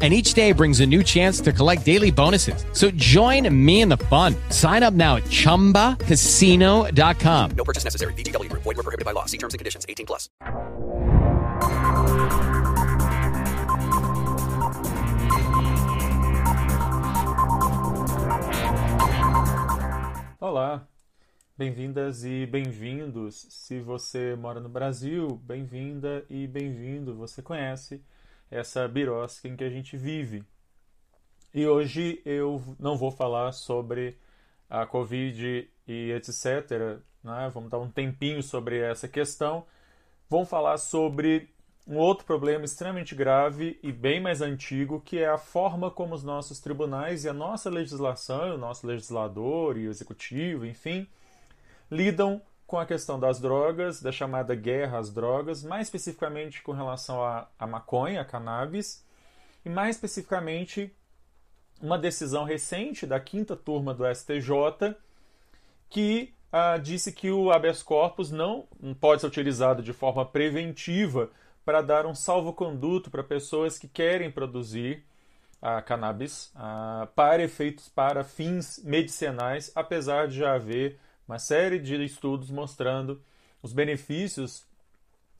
and each day brings a new chance to collect daily bonuses. So join me in the fun. Sign up now at ChumbaCasino.com. No purchase necessary. VGW Group. Void were prohibited by law. See terms and conditions. 18 plus. Olá, bem-vindas e bem-vindos. Se você mora no Brasil, bem-vinda e bem-vindo. Você conhece essa birosca em que a gente vive. E hoje eu não vou falar sobre a Covid e etc. Né? Vamos dar um tempinho sobre essa questão. Vamos falar sobre um outro problema extremamente grave e bem mais antigo, que é a forma como os nossos tribunais e a nossa legislação, o nosso legislador e o executivo, enfim, lidam com a questão das drogas, da chamada guerra às drogas, mais especificamente com relação à, maconha, à cannabis, e mais especificamente uma decisão recente da quinta turma do STJ que ah, disse que o habeas corpus não pode ser utilizado de forma preventiva para dar um salvo-conduto para pessoas que querem produzir a cannabis para efeitos, para fins medicinais, apesar de já haver uma série de estudos mostrando os benefícios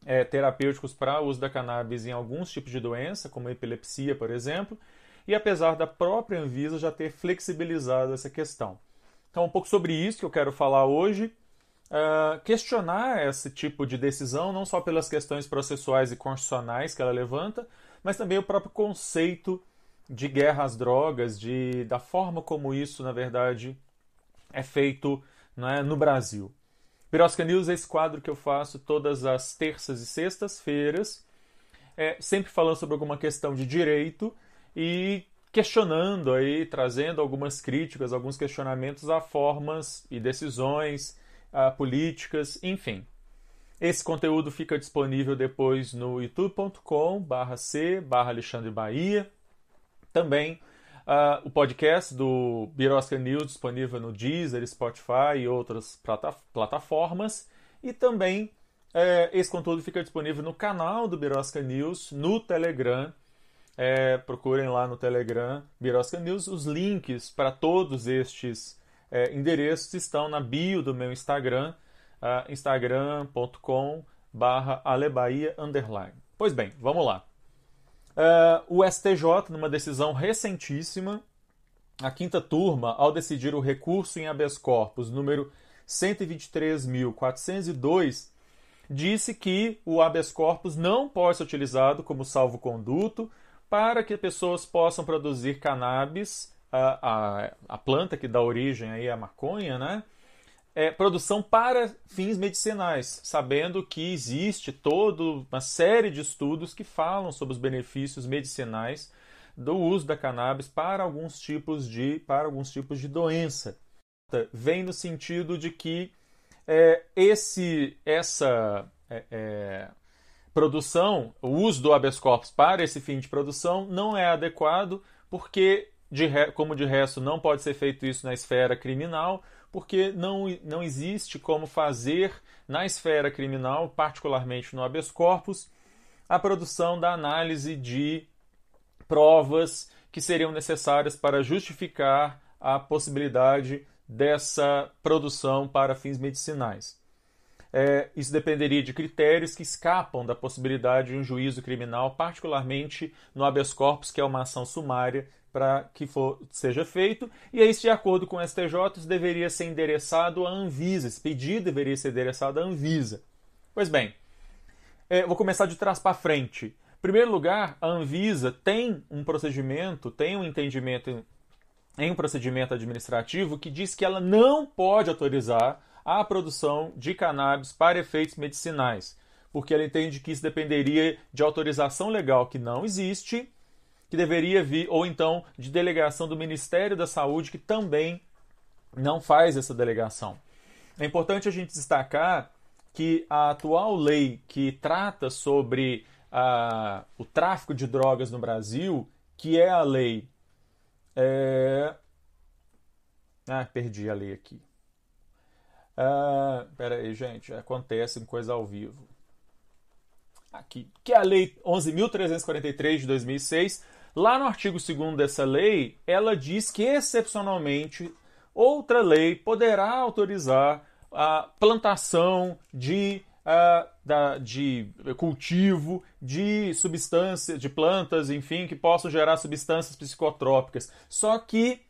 é, terapêuticos para o uso da cannabis em alguns tipos de doença, como epilepsia, por exemplo, e apesar da própria Anvisa já ter flexibilizado essa questão. Então, um pouco sobre isso que eu quero falar hoje. Uh, questionar esse tipo de decisão, não só pelas questões processuais e constitucionais que ela levanta, mas também o próprio conceito de guerra às drogas, de, da forma como isso, na verdade, é feito né, no Brasil. Birosca News é esse quadro que eu faço todas as terças e sextas-feiras, é, sempre falando sobre alguma questão de direito e questionando aí, trazendo algumas críticas, alguns questionamentos a formas e decisões uh, políticas, enfim. Esse conteúdo fica disponível depois no youtube.com barra C barra Alexandre Bahia. Também uh, o podcast do Birosca News disponível no Deezer, Spotify e outras plata plataformas. E também uh, esse conteúdo fica disponível no canal do Birosca News, no Telegram. É, procurem lá no Telegram Birosca News. Os links para todos estes é, endereços estão na bio do meu Instagram, uh, instagram.com barra alebaia. Pois bem, vamos lá. Uh, o STJ, numa decisão recentíssima, a quinta turma, ao decidir o recurso em habeas corpus número 123.402, disse que o habeas corpus não pode ser utilizado como salvo-conduto para que pessoas possam produzir cannabis a, a, a planta que dá origem aí à maconha, né? É, produção para fins medicinais, sabendo que existe toda uma série de estudos que falam sobre os benefícios medicinais do uso da cannabis para alguns tipos de para alguns tipos de doença. Vem no sentido de que é, esse essa é, é produção, o uso do habeas corpus para esse fim de produção não é adequado porque de re... como de resto não pode ser feito isso na esfera criminal, porque não, não existe como fazer na esfera criminal, particularmente no habeas corpus, a produção da análise de provas que seriam necessárias para justificar a possibilidade dessa produção para fins medicinais. É, isso dependeria de critérios que escapam da possibilidade de um juízo criminal, particularmente no habeas corpus, que é uma ação sumária para que for, seja feito. E aí, de acordo com o STJ, isso deveria ser endereçado à Anvisa. Esse pedido deveria ser endereçado à Anvisa. Pois bem, é, vou começar de trás para frente. Em primeiro lugar, a Anvisa tem um procedimento, tem um entendimento em um procedimento administrativo que diz que ela não pode autorizar a produção de cannabis para efeitos medicinais, porque ela entende que isso dependeria de autorização legal que não existe que deveria vir, ou então de delegação do Ministério da Saúde, que também não faz essa delegação. É importante a gente destacar que a atual lei que trata sobre o tráfico de drogas no Brasil, que é a lei. É... Ah, perdi a lei aqui. Uh, pera aí, gente, acontece coisa ao vivo. Aqui, que é a Lei 11.343 de 2006. Lá no artigo 2 dessa lei, ela diz que, excepcionalmente, outra lei poderá autorizar a plantação de, uh, da, de cultivo de substâncias, de plantas, enfim, que possam gerar substâncias psicotrópicas. Só que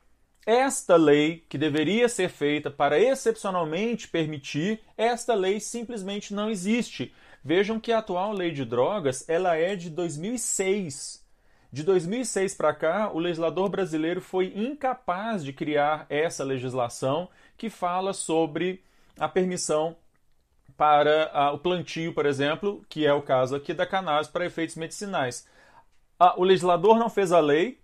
esta lei, que deveria ser feita para excepcionalmente permitir, esta lei simplesmente não existe. Vejam que a atual lei de drogas ela é de 2006. De 2006 para cá, o legislador brasileiro foi incapaz de criar essa legislação que fala sobre a permissão para a, o plantio, por exemplo, que é o caso aqui da cannabis para efeitos medicinais. A, o legislador não fez a lei,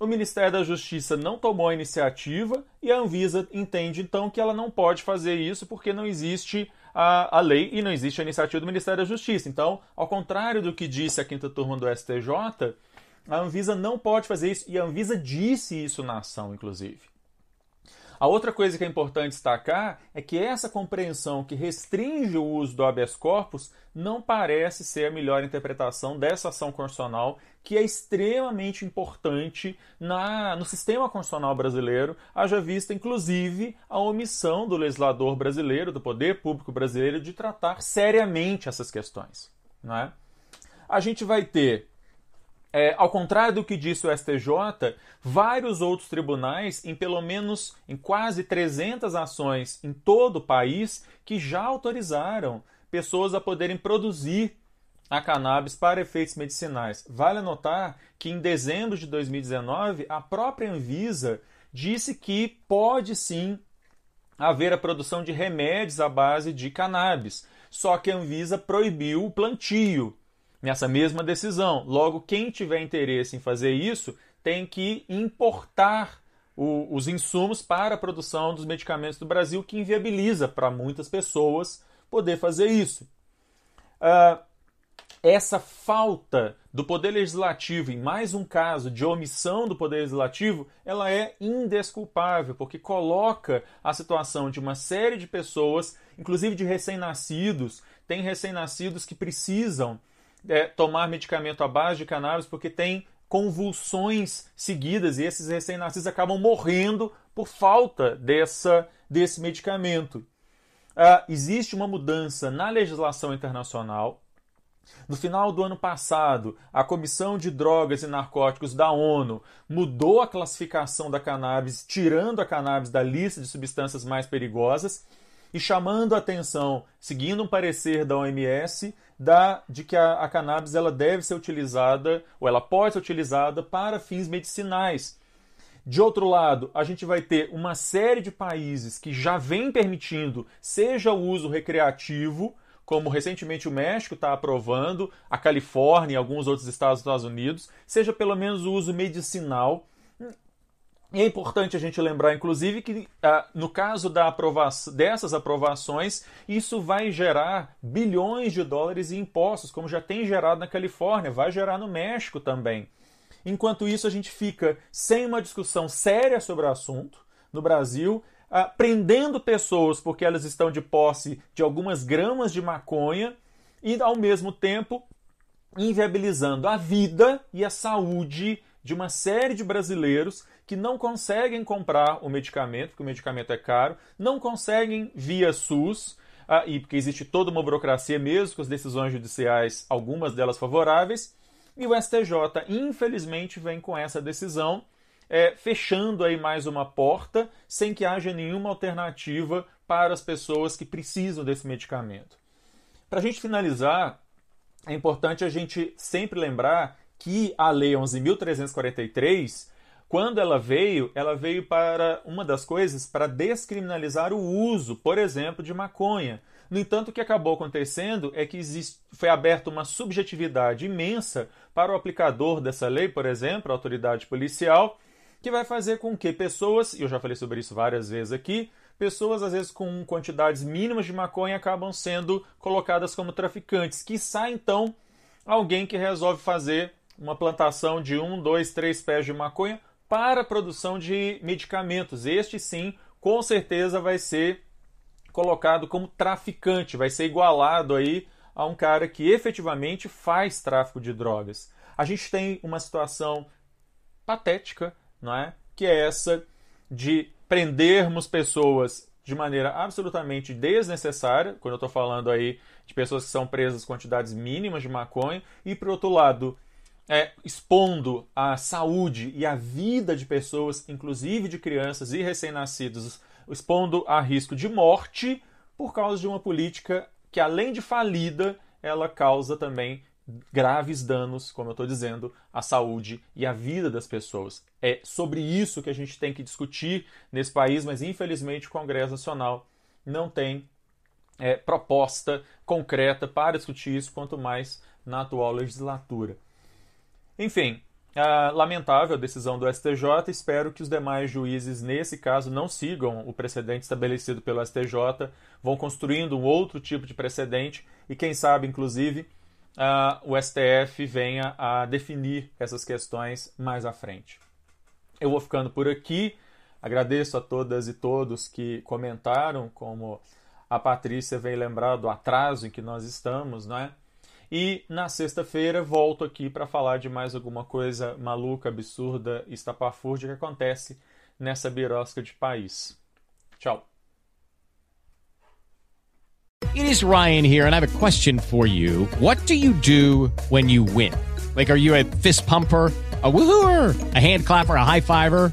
o Ministério da Justiça não tomou a iniciativa e a Anvisa entende então que ela não pode fazer isso porque não existe a, a lei e não existe a iniciativa do Ministério da Justiça. Então, ao contrário do que disse a quinta turma do STJ, a Anvisa não pode fazer isso e a Anvisa disse isso na ação, inclusive. A outra coisa que é importante destacar é que essa compreensão que restringe o uso do habeas corpus não parece ser a melhor interpretação dessa ação constitucional, que é extremamente importante na, no sistema constitucional brasileiro, haja vista, inclusive, a omissão do legislador brasileiro, do poder público brasileiro, de tratar seriamente essas questões. Não é? A gente vai ter é, ao contrário do que disse o STJ, vários outros tribunais, em pelo menos em quase 300 ações em todo o país, que já autorizaram pessoas a poderem produzir a cannabis para efeitos medicinais. Vale anotar que em dezembro de 2019, a própria Anvisa disse que pode sim haver a produção de remédios à base de cannabis. Só que a Anvisa proibiu o plantio nessa mesma decisão. Logo, quem tiver interesse em fazer isso tem que importar o, os insumos para a produção dos medicamentos do Brasil, que inviabiliza para muitas pessoas poder fazer isso. Uh, essa falta do Poder Legislativo, em mais um caso de omissão do Poder Legislativo, ela é indesculpável, porque coloca a situação de uma série de pessoas, inclusive de recém-nascidos, tem recém-nascidos que precisam é, tomar medicamento à base de cannabis porque tem convulsões seguidas e esses recém-nascidos acabam morrendo por falta dessa, desse medicamento. Uh, existe uma mudança na legislação internacional. No final do ano passado, a Comissão de Drogas e Narcóticos da ONU mudou a classificação da cannabis, tirando a cannabis da lista de substâncias mais perigosas e chamando a atenção, seguindo um parecer da OMS, da, de que a, a cannabis ela deve ser utilizada, ou ela pode ser utilizada para fins medicinais. De outro lado, a gente vai ter uma série de países que já vem permitindo, seja o uso recreativo, como recentemente o México está aprovando, a Califórnia e alguns outros estados dos Estados Unidos, seja pelo menos o uso medicinal. E é importante a gente lembrar, inclusive, que ah, no caso da aprovação, dessas aprovações, isso vai gerar bilhões de dólares em impostos, como já tem gerado na Califórnia, vai gerar no México também. Enquanto isso, a gente fica sem uma discussão séria sobre o assunto no Brasil, ah, prendendo pessoas porque elas estão de posse de algumas gramas de maconha e, ao mesmo tempo, inviabilizando a vida e a saúde de uma série de brasileiros que não conseguem comprar o medicamento, porque o medicamento é caro, não conseguem via SUS, ah, e porque existe toda uma burocracia mesmo com as decisões judiciais, algumas delas favoráveis, e o STJ, infelizmente, vem com essa decisão, é, fechando aí mais uma porta, sem que haja nenhuma alternativa para as pessoas que precisam desse medicamento. Para a gente finalizar, é importante a gente sempre lembrar que a Lei 11.343 quando ela veio, ela veio para uma das coisas para descriminalizar o uso, por exemplo, de maconha. No entanto, o que acabou acontecendo é que existe, foi aberta uma subjetividade imensa para o aplicador dessa lei, por exemplo, a autoridade policial, que vai fazer com que pessoas, e eu já falei sobre isso várias vezes aqui, pessoas, às vezes com quantidades mínimas de maconha, acabam sendo colocadas como traficantes. Que sai então alguém que resolve fazer uma plantação de um, dois, três pés de maconha para a produção de medicamentos. Este sim, com certeza, vai ser colocado como traficante, vai ser igualado aí a um cara que efetivamente faz tráfico de drogas. A gente tem uma situação patética, não é? Que é essa de prendermos pessoas de maneira absolutamente desnecessária, quando eu estou falando aí de pessoas que são presas quantidades mínimas de maconha, e por outro lado, é, expondo a saúde e a vida de pessoas, inclusive de crianças e recém-nascidos, expondo a risco de morte por causa de uma política que, além de falida, ela causa também graves danos, como eu estou dizendo, à saúde e à vida das pessoas. É sobre isso que a gente tem que discutir nesse país, mas infelizmente o Congresso Nacional não tem é, proposta concreta para discutir isso, quanto mais na atual legislatura. Enfim, a lamentável decisão do STJ. Espero que os demais juízes, nesse caso, não sigam o precedente estabelecido pelo STJ, vão construindo um outro tipo de precedente e, quem sabe, inclusive, o STF venha a definir essas questões mais à frente. Eu vou ficando por aqui. Agradeço a todas e todos que comentaram, como a Patrícia vem lembrar do atraso em que nós estamos, não é? E na sexta-feira volto aqui para falar de mais alguma coisa maluca, absurda, estapafúrdia que acontece nessa birosca de país. Tchau. It is Ryan here and I have a question for you. What do you do when you win? Like are you a fist pumper? a woohooer, a hand clapper, a high fiver.